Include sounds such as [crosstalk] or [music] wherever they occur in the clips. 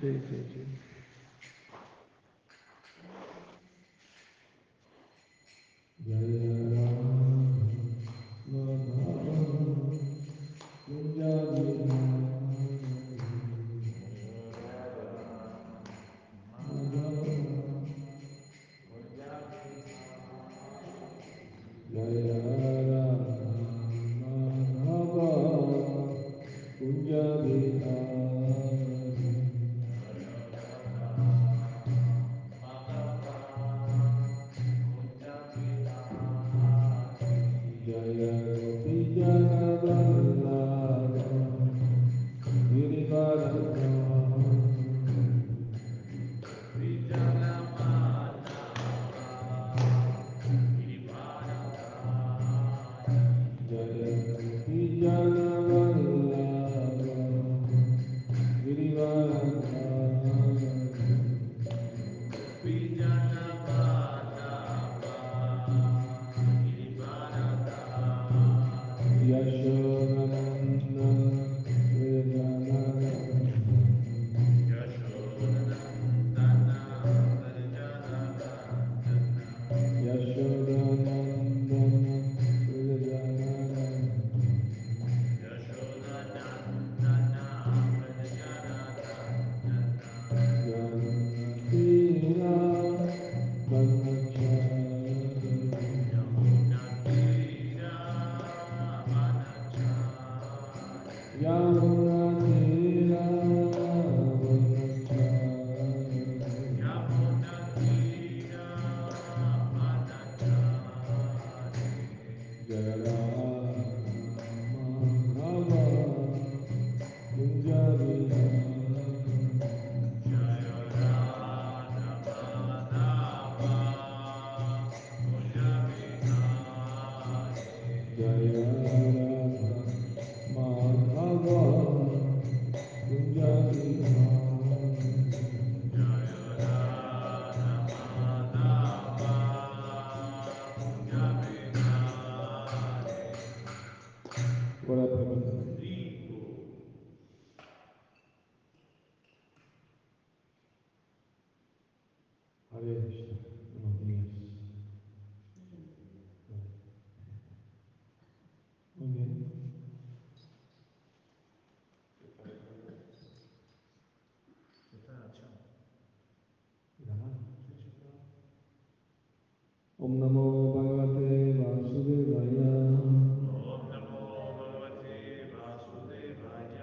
对对对。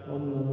on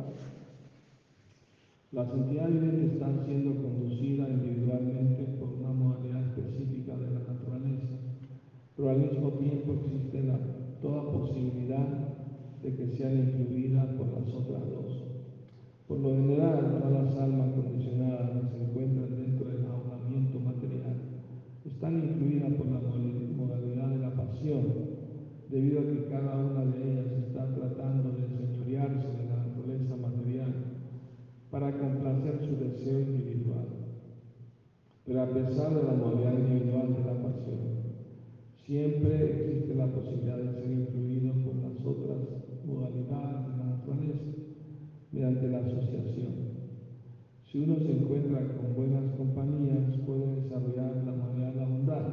Significado. Las entidades vivientes están siendo conducidas individualmente por una modalidad específica de la naturaleza, pero al mismo tiempo existe la- toda posibilidad de que sean incluidas por las otras dos. Por lo general, todas las almas condicionadas que se encuentran dentro del ahondamiento material están incluidas por la modalidad de la pasión, debido a que cada una de ellas está tratando de señorearse de la naturaleza material para complacer su deseo individual. Pero a pesar de la modalidad individual de la pasión, siempre existe la posibilidad de ser incluidos por las otras modalidades de la naturaleza mediante la asociación. Si uno se encuentra con buenas compañías, puede desarrollar la modalidad de la bondad.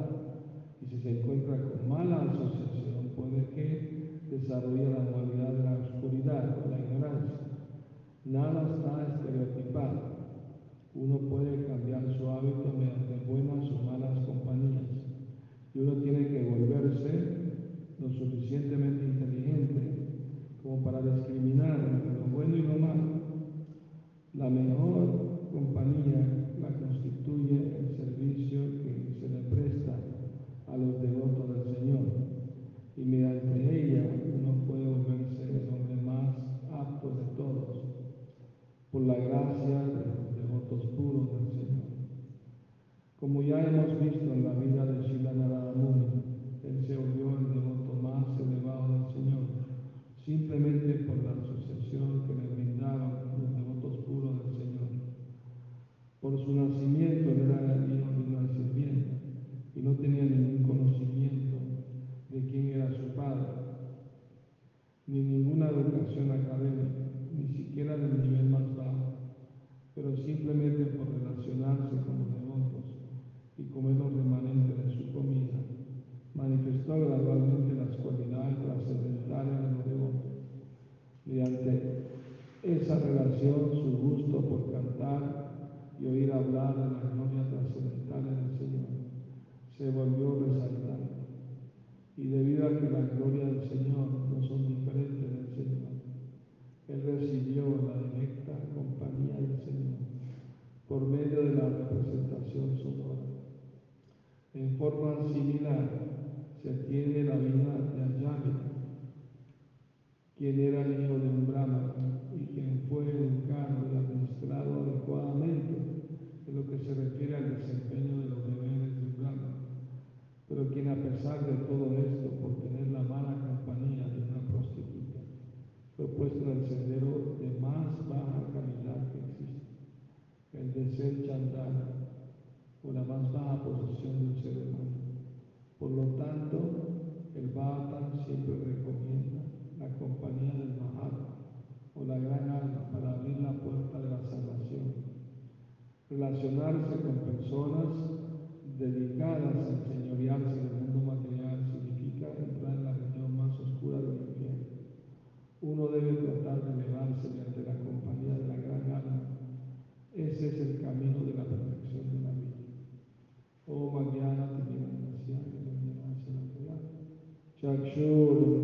Y si se encuentra con mala asociación, puede que desarrolle la modalidad de la oscuridad o la ignorancia. Nada está estereotipado. Uno puede cambiar su hábito mediante buenas o malas compañías. Y uno tiene que volverse lo suficientemente inteligente como para discriminar lo bueno y lo malo. La mejor compañía la constituye el servicio que se le presta a los devotos del Señor. Y mediante ella uno puede volverse el hombre más apto de todos. Por la gracia de puros del Señor. Como ya hemos visto en la vida de Shilanaramu, sendero de más baja calidad que existe, el de ser chandala, o la más baja posición de un ser humano. Por lo tanto, el Bhagavatam siempre recomienda la compañía del Mahatma o la gran alma para abrir la puerta de la salvación. Relacionarse con personas dedicadas a enseñorearse del mundo material significa entrar en la región más oscura del mundo uno debe tratar de elevarse mediante la compañía de la gran alma. Ese es el camino de la perfección de la vida. Oh, mañana tenemos la Chakshu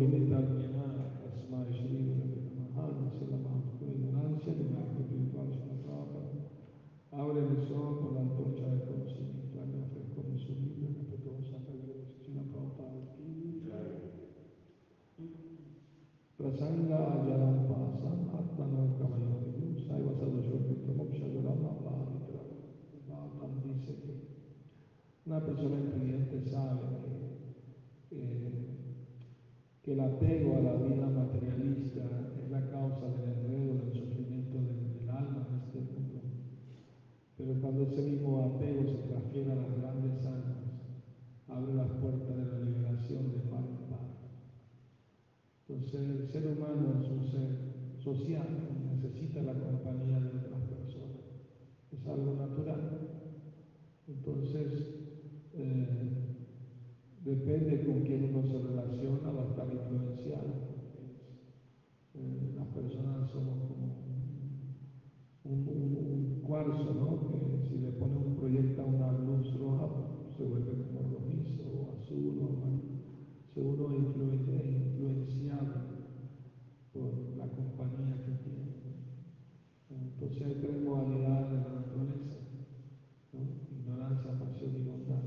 compañía que tiene. Entonces hay tres modalidades de la naturaleza. ¿no? Ignorancia, pasión y bondad.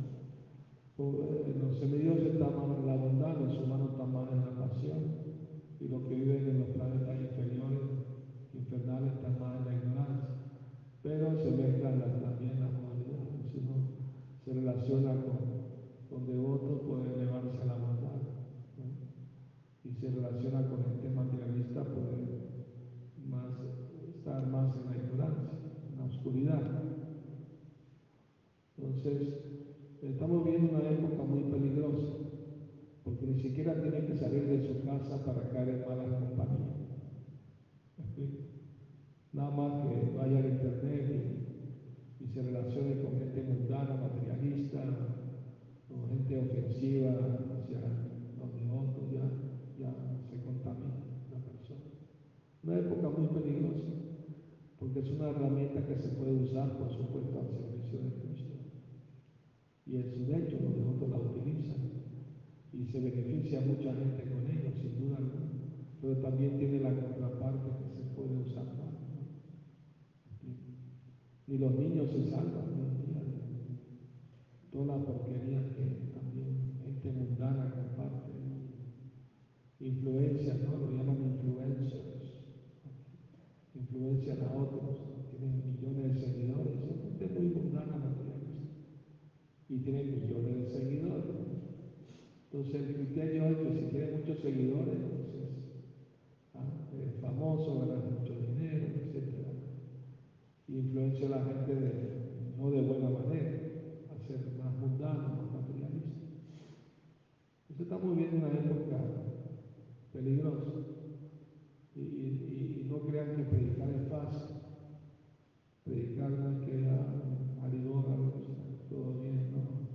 En los semidioses está más en la bondad, los humanos están más en la pasión. Y los que viven en Una época muy peligrosa, porque es una herramienta que se puede usar, por supuesto, al servicio de Cristo. Y en su hecho, los devotos la utilizan y se beneficia mucha gente con ellos sin duda alguna. Pero también tiene la contraparte que se puede usar mal. ¿no? Y los niños se salvan día de toda la porquería que también gente mundana comparte. Influencia, ¿no? Lo llaman influencian a otros, tienen millones de seguidores, son gente muy mundana materialista y tiene millones de seguidores. Entonces el criterio es que si tiene muchos seguidores, pues es, famoso, gana mucho dinero, etc. Influencia a la gente de, no de buena manera, a ser más mundano, más materialista. Eso está muy bien una época peligrosa no crean que predicar es fácil. Predicar no queda alidógaros, todo bien, no.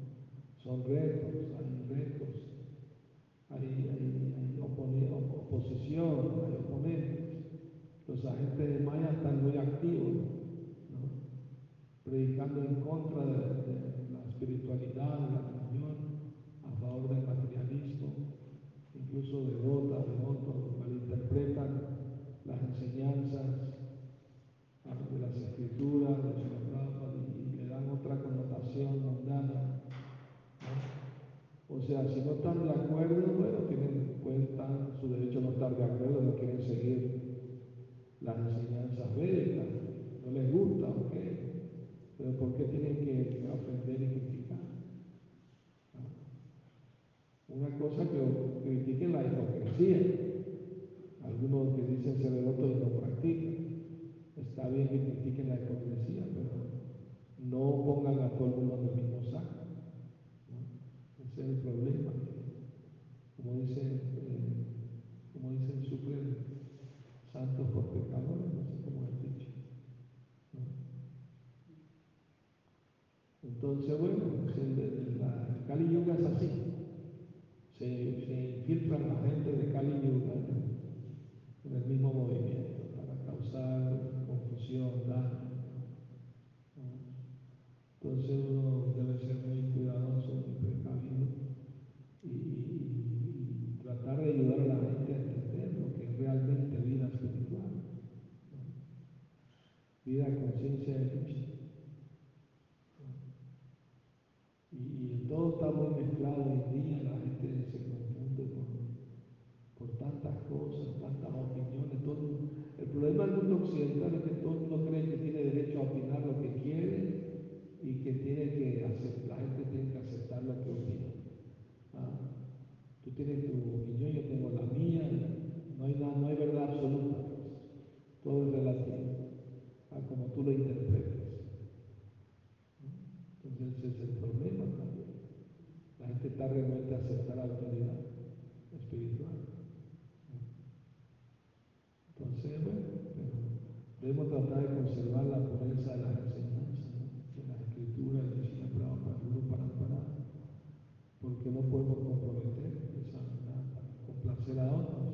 Son retos, hay retos, hay, oposición, hay oponentes. Los agentes de Maya están muy activos, ¿no? predicando en contra de, la espiritualidad, de la religión, a favor del materialismo, incluso devota, devotos, malinterpretan las enseñanzas de las escrituras, de Prabhupada, y, le dan otra connotación mundana. ¿no? O sea, si no están de acuerdo, bueno, tienen, en su derecho a no estar de acuerdo, no quieren seguir las enseñanzas védicas, no les gusta, ok, pero ¿por qué tienen que ofender y criticar? Una cosa que critiquen la hipocresía, algunos que dicen ser devotos y no practican, está bien que critiquen la hipocresía, pero no pongan a todo el mundo en el mismo saco. ¿no? Ese es el problema. Como dicen, eh, como dicen, sufren santos por pecadores, no sé cómo es dicho. ¿no? Entonces, bueno, el, el, la, el Kali Yuga es así. Se, se infiltran la gente de Kali Yuga en el mismo para causar confusión, daño. ¿no? Entonces uno debe ser muy cuidadoso, muy precavido y, y, y tratar de ayudar a la gente a entender lo que es realmente vida espiritual. ¿no? Vida conciencia de Krishna. Y, y, todo está muy mezclado hoy en día, la gente se confunde por, por cosas, tantas opiniones. Todo, el problema del mundo occidental es que todo el mundo cree que tiene derecho a opinar lo que quiere y que tiene que aceptar, la gente tiene que aceptar lo que opina. ¿Ah? Tú tienes tu opinión, yo tengo la mía, no hay, nada, no hay verdad absoluta, todo es relativo a como tú lo interpretes. Entonces ese es el problema también. La gente está renuente a aceptar la autoridad espiritual. Entonces, bueno, debemos tratar de conservar la pureza de las enseñanzas, ¿no? de las escrituras, de Prabhupada, Guru Parampara, porque no podemos comprometer esa para complacer a otros.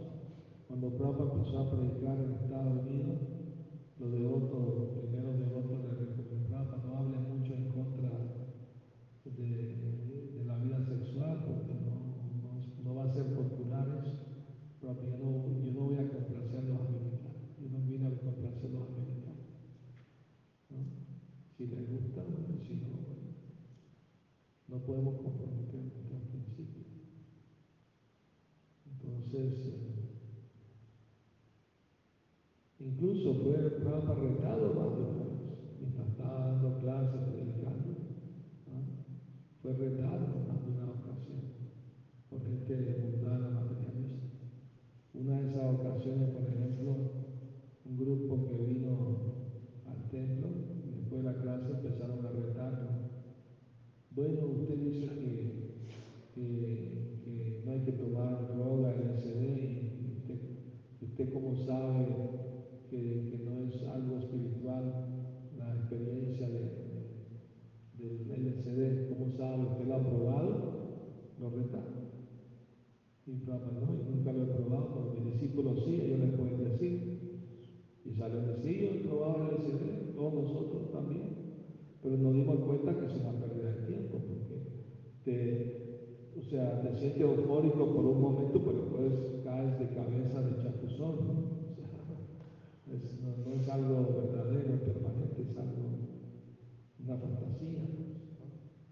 Cuando Prabhupada empezó a predicar en Estados Unidos, los devotos le recomendaron, Prabhupada no hable mucho en contra de, de la vida sexual, porque no, no, no va a ser popular eso. Pero yo no, yo no voy a complacer a los americanos, yo no vine a complacer a los americanos. ¿no? Si les gusta, bueno, si no, bueno, no podemos comprometer nuestros principios. Entonces, eh, incluso fue Prabhupada retado más de una vez, mientras estaba dando clases, predicando, ¿no? fue retado más de una ocasión por gente mundana, materialista. Una de esas ocasiones, por ejemplo, un grupo que vino al templo y después de la clase empezaron a retarlo. Bueno, usted dice que, que, que no hay que tomar droga, LSD, y usted, usted cómo sabe que, que, no es algo espiritual la experiencia de, de, del LSD, ¿cómo sabe? ¿Usted lo ha probado? Lo retaron. Y Prabhupada no, yo nunca lo he probado, pero mis discípulos sí, ellos les pueden decir. Y salen de sí, yo he probado el LSD, todos nosotros también. Pero nos dimos cuenta que es una pérdida de tiempo, porque te, o sea, te sientes eufórico por un momento, pero después caes de cabeza de chapuzón. ¿no? O sea, no, no, es algo verdadero, permanente, es algo, una fantasía, ¿no?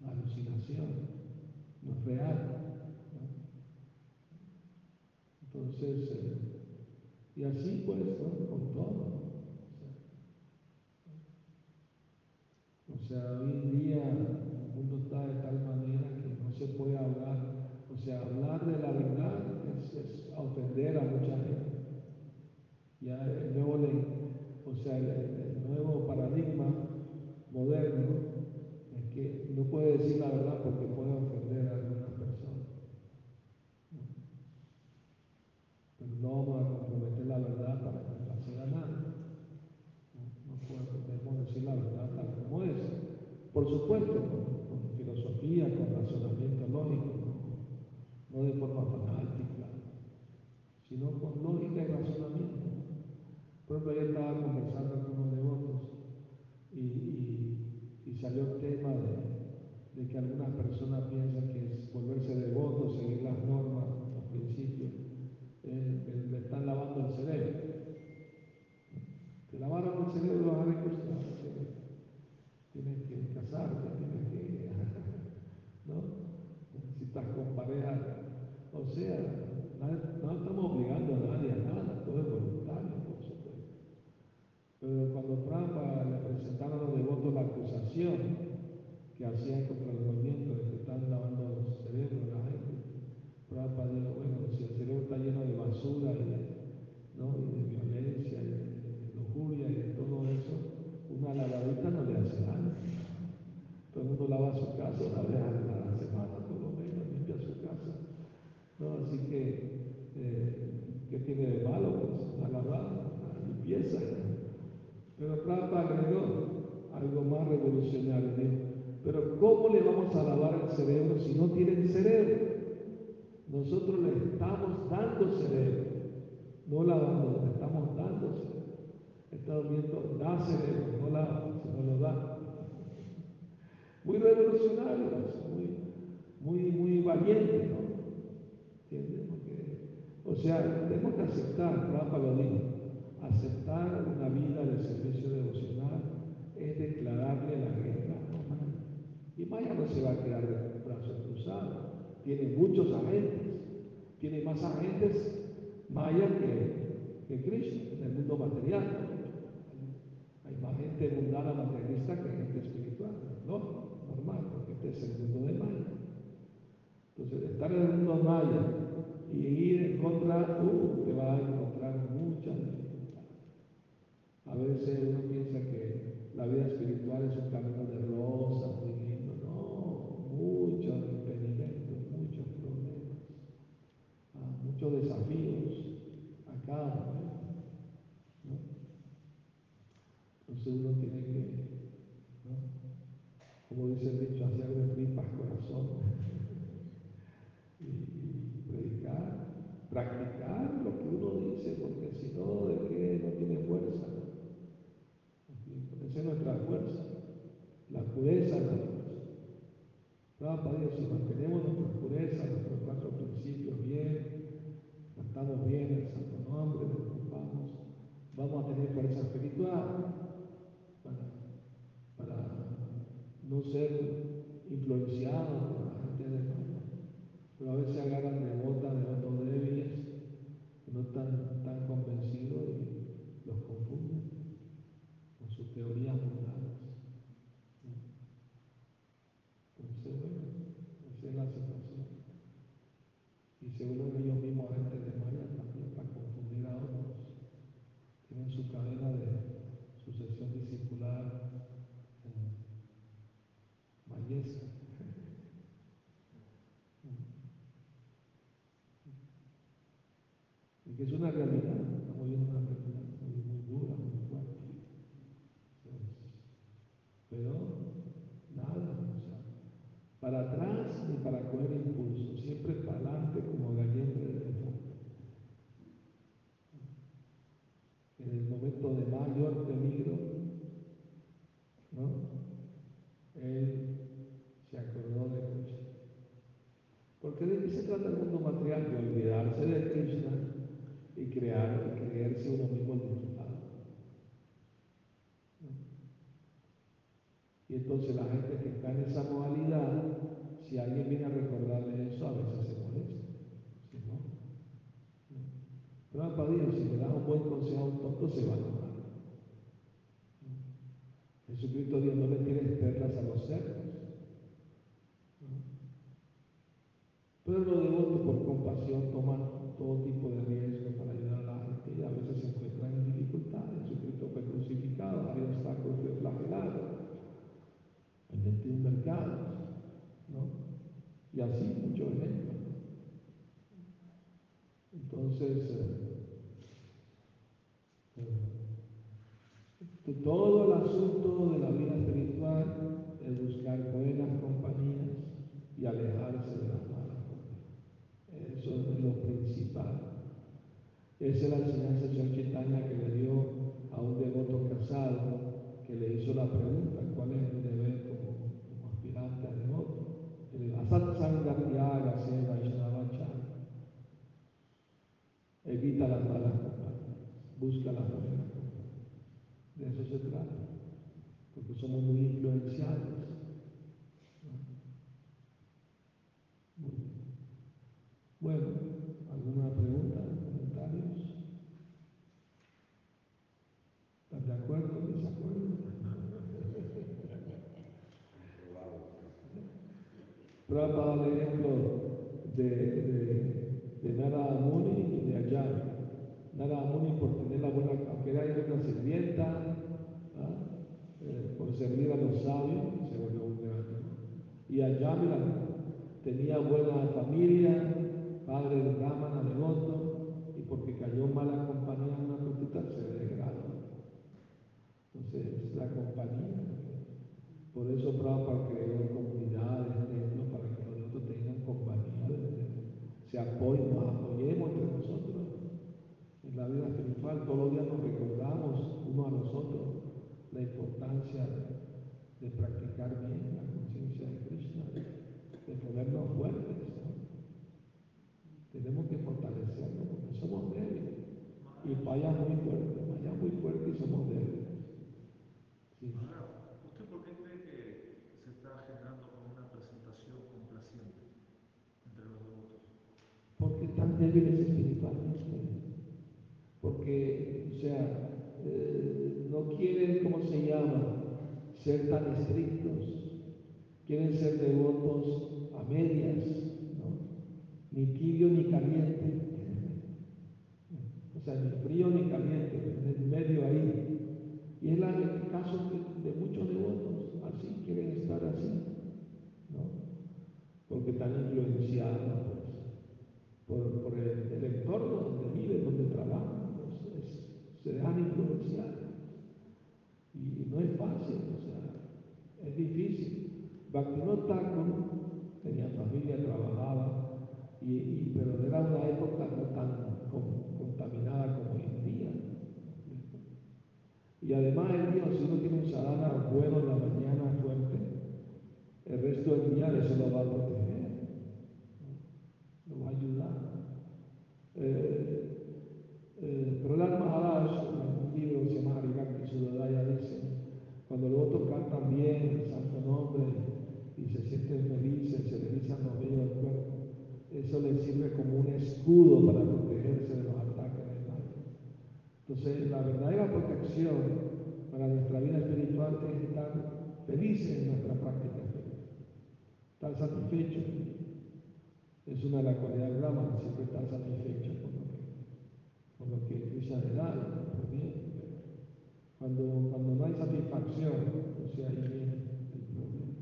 una alucinación, no es real. Entonces, eh, y así pues, ¿no? con todo. O sea, hoy en día el mundo está de tal manera que no se puede hablar, o sea, hablar de la verdad es, ofender a mucha gente. Ya el nuevo, o sea, el, nuevo paradigma moderno es que no puede decir la verdad porque puede ofender a algunas personas. Pero no vamos a comprometer la verdad para complacer a nadie. No, no podemos decir la verdad tal como es. Por supuesto, con, filosofía, con razonamiento lógico, no, de forma fanática, sino con lógica y razonamiento. Por ejemplo, yo estaba conversando con unos devotos y, salió el tema de, que algunas personas piensan que es volverse devoto, seguir las normas, los principios, eh, le están lavando el cerebro. Te lavaron el cerebro a Krishna, [laughs] Si estás con pareja, o sea, no estamos obligando a nadie a nada, todo es voluntario, por supuesto. Pero cuando Prabhupada le presentaron a los devotos la acusación que hacían contra el movimiento de que están lavando los cerebros a la gente, Prabhupada dijo, bueno, si el cerebro está lleno de basura y de, ¿no? y de violencia y de, de lujuria y de todo eso, una lavadita no le hace daño. Todo el mundo lava su casa una vez a la semana, por lo menos, limpia su casa. ¿no? Así que, eh, ¿qué tiene de malo? Pues una lavada, una limpieza. Pero Prabhupada agregó algo más revolucionario. Dijo, pero ¿cómo le vamos a lavar el cerebro si no tienen cerebro? Nosotros le estamos dando cerebro, no lavando, le estamos dando cerebro. Estamos viendo, da cerebro, no lava, sino lo da. Muy revolucionario, muy, muy, muy valiente, ¿no? ¿Entiendes? Porque, o sea, tenemos que aceptar, Rafa lo dijo, aceptar una vida de servicio devocional es declararle la guerra a Maya. Y Maya no se va a quedar de brazos cruzados, tiene muchos agentes, tiene más agentes Maya que, que Krishna en el mundo material. Hay más gente mundana materialista que gente espiritual, ¿no? Normal, porque este es el mundo de Maya. Entonces, estar en el mundo maya y ir en contra, uh, te va a encontrar muchas dificultades. A veces uno piensa que la vida espiritual es un camino de rosa, muy lindo. No, muchos impedimentos, muchos problemas, desafíos a cada momento. Entonces uno tiene que, como dice el dicho, hacer de tripas corazón y, predicar, practicar lo que uno dice, porque si no, ¿de qué no tiene fuerza? Esa es nuestra fuerza, la pureza es la fuerza. Prabhupada si mantenemos nuestra pureza, nuestros cuatro tratamos bien el santo nombre, ocupamos, vamos a tener fuerza espiritual para, para no ser influenciados por la gente de Maya pero a veces agarran devotas, devotos débiles, que no están tan convencidos y los confunden con sus teorías mundanas. Entonces, bueno, esa es la situación. Y se vuelven ellos mismos agentes de Maya también para confundir a otros. Tienen su cadena de sucesión discipular eh, mayesca. Y que es una realidad, estamos viendo una realidad muy, muy dura, muy fuerte. Pero nada, o sea, para atrás ni para coger impulso, siempre para adelante como gallina de elefante. En el momento de mayor peligro, ¿no? Él se acordó de Krishna. Porque de qué se trata el mundo material? De olvidarse de Krishna y crear y creerse uno mismo el disfrutado. ¿no? Y entonces la gente que está en esa modalidad, si alguien viene a recordarle eso, a veces se molesta. Si no, ¿no? Pero para Dios, si le das un buen consejo a un tonto, se va a enojar. Jesucristo Dios no le tires perlas a los cerdos. Pero los devotos por compasión toman todo tipo de riesgo para ayudar a la gente y a veces se encuentran en dificultades. Jesucristo fue crucificado, varios obstáculos fue flagelado, en 21 mercados, ¿no? Y así muchos ejemplos. Entonces, eh, todo el asunto de la vida espiritual es buscar buenas compañías y alejarse de las malas compañías. Eso es lo principal. Esa es la enseñanza de Chaitanya que le dio a un devoto casado que le hizo la pregunta, ¿cuál es mi deber como Satsangatiaga se Vaishnavachara. Evita las malas compañías, busca las buenas se trata, porque somos muy influenciados. Bueno, ¿alguna pregunta, comentarios? ¿Están de acuerdo, desacuerdo? Prabhupada da el ejemplo de, de, de Nara Muni y de Ayar. Nara Muni por tener la buena, aunque era una sirvienta. A los sabios, se volvió un gran. Y Ayar, mira, tenía buena familia, padre de Brahmana, y porque cayó mala compañía en una prostituta se degradó. Entonces, la compañía. Por eso Prabhupada creó comunidades, templos, para que los devotos tengan compañía, se apoyen, nos apoyemos entre nosotros. En la vida espiritual todos los días nos recordamos uno a los otros la importancia de, practicar bien la conciencia de Krishna, de ponernos fuertes. ¿no? Tenemos que fortalecernos porque somos débiles. Y Paya es muy fuerte, Maya es muy fuerte y somos débiles. Sí. ¿usted por qué cree que se está generando como una presentación complaciente entre los devotos? porque están débiles espiritualmente. Porque, o sea, eh, no quieren, ¿cómo se llama?, ser tan estrictos. Quieren ser devotos a medias. Ni tibio ni caliente. O sea, ni frío ni caliente, en el medio ahí. Y es el caso de, muchos devotos, así quieren estar así, ¿no? Porque están influenciados pues, por, el, entorno donde viven, donde trabajan, pues, es- se dejan influenciar. No es fácil, o sea, es difícil. Bhaktivinoda Thakur tenía familia, trabajaba, y, pero era una época no tan con- contaminada como hoy en día. Y además el día, si uno tiene un sadhana bueno en la mañana fuerte, el resto del día eso lo va a proteger, ¿no? lo va a ayudar. Eh, eh, Prahlad Maharaj, en un libro que se llama Haribhakti Sudadaya, dice, cuando los otros cantan bien el santo nombre y se sienten felices, se les erizan los vellos del cuerpo, eso les sirve como un escudo para protegerse de los ataques del mal. Entonces, la verdadera protección para nuestra vida espiritual es estar felices en nuestra práctica espiritual, estar satisfechos. Es una de las cualidades de Brahman, siempre estar satisfechos con lo que, con lo que Krishna le da, por bien. Cuando, cuando no hay satisfacción, o sea, ahí viene el problema.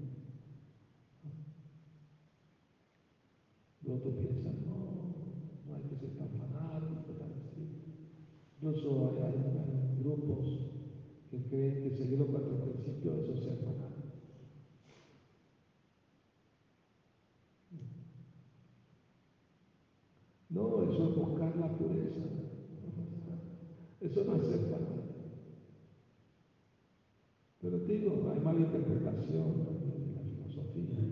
Los otros piensan, no, no hay que ser tan fanático, tan estricto. Incluso hay, hay, hay grupos que creen que seguir los cuatro principios eso es ser fanático. No, eso es buscar la pureza. Eso no es ser fanático. Pero digo, hay mala interpretación de la filosofía.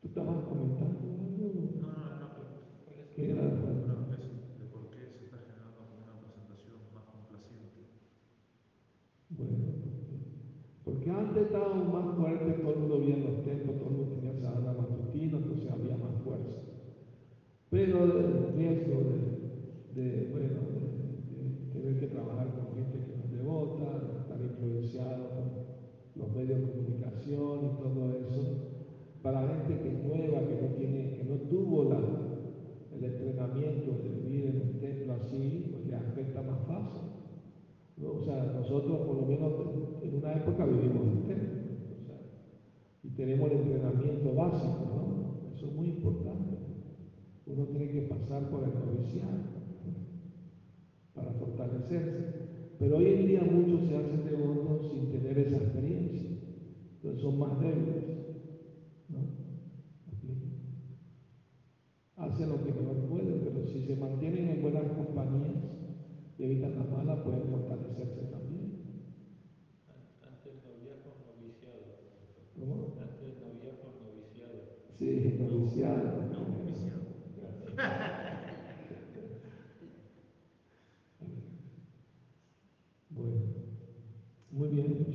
¿Tú estabas comentando algo? No, no, pregunta. ¿Qué era? Una vez de por qué se está generando como una presentación más complaciente. Bueno, porque, porque antes estábamos más fuertes, todo el mundo vivía en los templos, todo el mundo tenía sadhana matutino, entonces había más fuerza. Pero el de, tener que trabajar con gente que no es devota, de estar influenciado por los medios de comunicación y todo eso, para gente que es nueva, que no tiene, que no tuvo el entrenamiento de vivir en un templo así, pues le afecta más fácil. O sea, nosotros por lo menos en una época vivimos en templo, y tenemos el entrenamiento básico. Eso es muy importante. Uno tiene que pasar por el noviciado para fortalecerse. Pero hoy en día muchos se hacen de devotos sin tener esa experiencia. Entonces son más débiles. ¿no? Hacen lo que mejor pueden, pero si se mantienen en buenas compañías y evitan las malas, pueden fortalecerse también. Antes novia con noviciado. ¿Cómo? Antes novia con noviciado. Sí, noviciado bueno, muy bien.